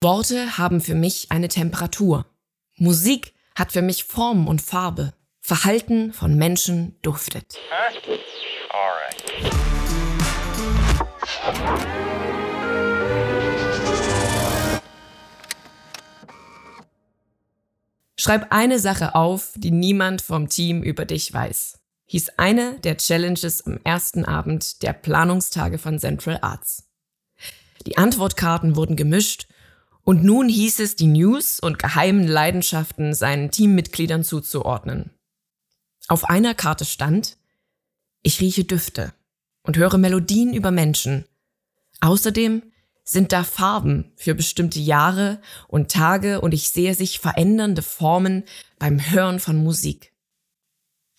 Worte haben für mich eine Temperatur. Musik hat für mich Form und Farbe. Verhalten von Menschen duftet. Schreib eine Sache auf, die niemand vom Team über dich weiß. Hieß eine der Challenges am ersten Abend der Planungstage von Central Arts. Die Antwortkarten wurden gemischt und nun hieß es, die News und geheimen Leidenschaften seinen Teammitgliedern zuzuordnen. Auf einer Karte stand, ich rieche Düfte und höre Melodien über Menschen. Außerdem sind da Farben für bestimmte Jahre und Tage und ich sehe sich verändernde Formen beim Hören von Musik.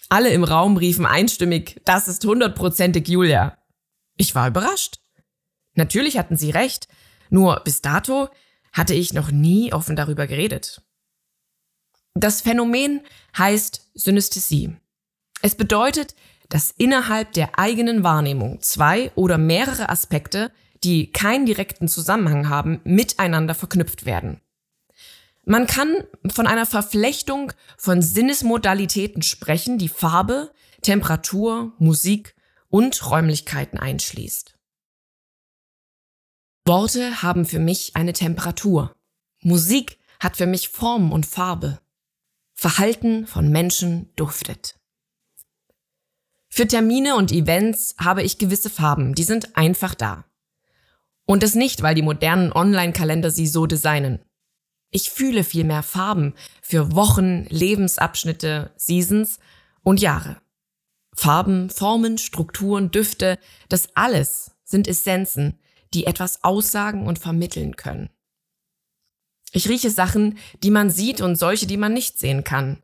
Alle im Raum riefen einstimmig, das ist hundertprozentig Julia. Ich war überrascht. Natürlich hatten sie recht, nur bis dato hatte ich noch nie offen darüber geredet. Das Phänomen heißt Synästhesie. Es bedeutet, dass innerhalb der eigenen Wahrnehmung zwei oder mehrere Aspekte, die keinen direkten Zusammenhang haben, miteinander verknüpft werden. Man kann von einer Verflechtung von Sinnesmodalitäten sprechen, die Farbe, Temperatur, Musik und Räumlichkeiten einschließt. Worte haben für mich eine Temperatur. Musik hat für mich Form und Farbe. Verhalten von Menschen duftet. Für Termine und Events habe ich gewisse Farben, die sind einfach da. Und das nicht, weil die modernen Online-Kalender sie so designen. Ich fühle viel mehr Farben für Wochen, Lebensabschnitte, Seasons und Jahre. Farben, Formen, Strukturen, Düfte, das alles sind Essenzen, die etwas aussagen und vermitteln können. Ich rieche Sachen, die man sieht und solche, die man nicht sehen kann.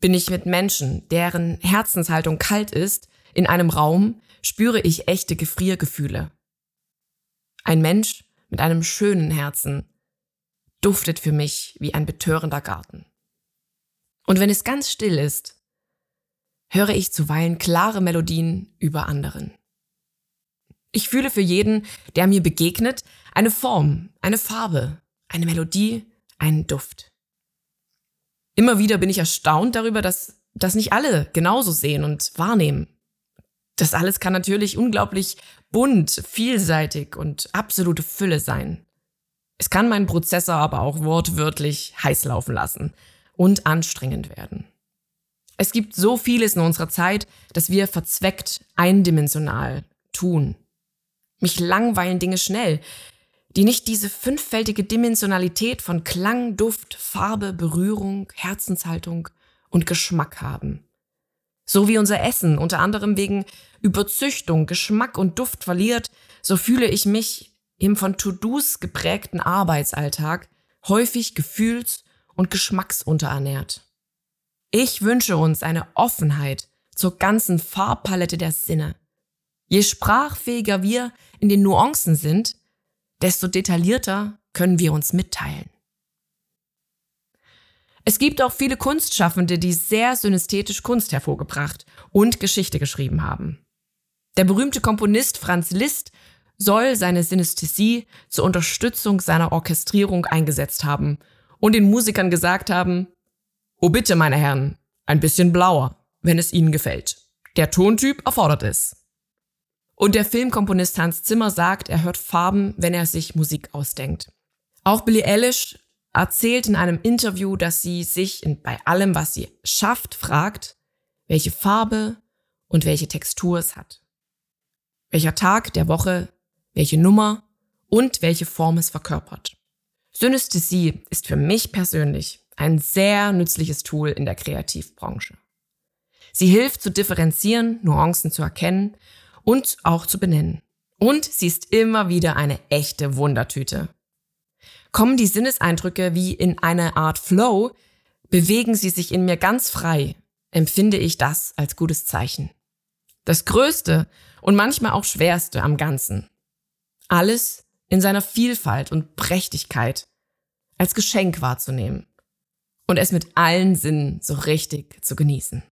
Bin ich mit Menschen, deren Herzenshaltung kalt ist, in einem Raum, spüre ich echte Gefriergefühle. Ein Mensch mit einem schönen Herzen duftet für mich wie ein betörender Garten. Und wenn es ganz still ist, höre ich zuweilen klare Melodien über anderen. Ich fühle für jeden, der mir begegnet, eine Form, eine Farbe, eine Melodie, einen Duft. Immer wieder bin ich erstaunt darüber, dass das nicht alle genauso sehen und wahrnehmen. Das alles kann natürlich unglaublich bunt, vielseitig und absolute Fülle sein. Es kann meinen Prozessor aber auch wortwörtlich heiß laufen lassen und anstrengend werden. Es gibt so vieles in unserer Zeit, dass wir verzweckt, eindimensional tun. Mich langweilen Dinge schnell, die nicht diese fünffältige Dimensionalität von Klang, Duft, Farbe, Berührung, Herzenshaltung und Geschmack haben. So wie unser Essen unter anderem wegen Überzüchtung Geschmack und Duft verliert, so fühle ich mich im von To-Dos geprägten Arbeitsalltag häufig gefühls- und geschmacksunterernährt. Ich wünsche uns eine Offenheit zur ganzen Farbpalette der Sinne. Je sprachfähiger wir in den Nuancen sind, desto detaillierter können wir uns mitteilen. Es gibt auch viele Kunstschaffende, die sehr synästhetisch Kunst hervorgebracht und Geschichte geschrieben haben. Der berühmte Komponist Franz Liszt soll seine Synästhesie zur Unterstützung seiner Orchestrierung eingesetzt haben und den Musikern gesagt haben, Oh bitte, meine Herren, ein bisschen blauer, wenn es Ihnen gefällt. Der Tontyp erfordert es. Und der Filmkomponist Hans Zimmer sagt, er hört Farben, wenn er sich Musik ausdenkt. Auch Billie Eilish erzählt in einem Interview, dass sie sich bei allem, was sie schafft, fragt, welche Farbe und welche Textur es hat. Welcher Tag der Woche, welche Nummer und welche Form es verkörpert. Synästhesie ist für mich persönlich ein sehr nützliches Tool in der Kreativbranche. Sie hilft zu differenzieren, Nuancen zu erkennen und auch zu benennen. Und sie ist immer wieder eine echte Wundertüte. Kommen die Sinneseindrücke wie in eine Art Flow, bewegen sie sich in mir ganz frei, empfinde ich das als gutes Zeichen. Das Größte und manchmal auch Schwerste am Ganzen. Alles in seiner Vielfalt und Prächtigkeit als Geschenk wahrzunehmen und es mit allen Sinnen so richtig zu genießen.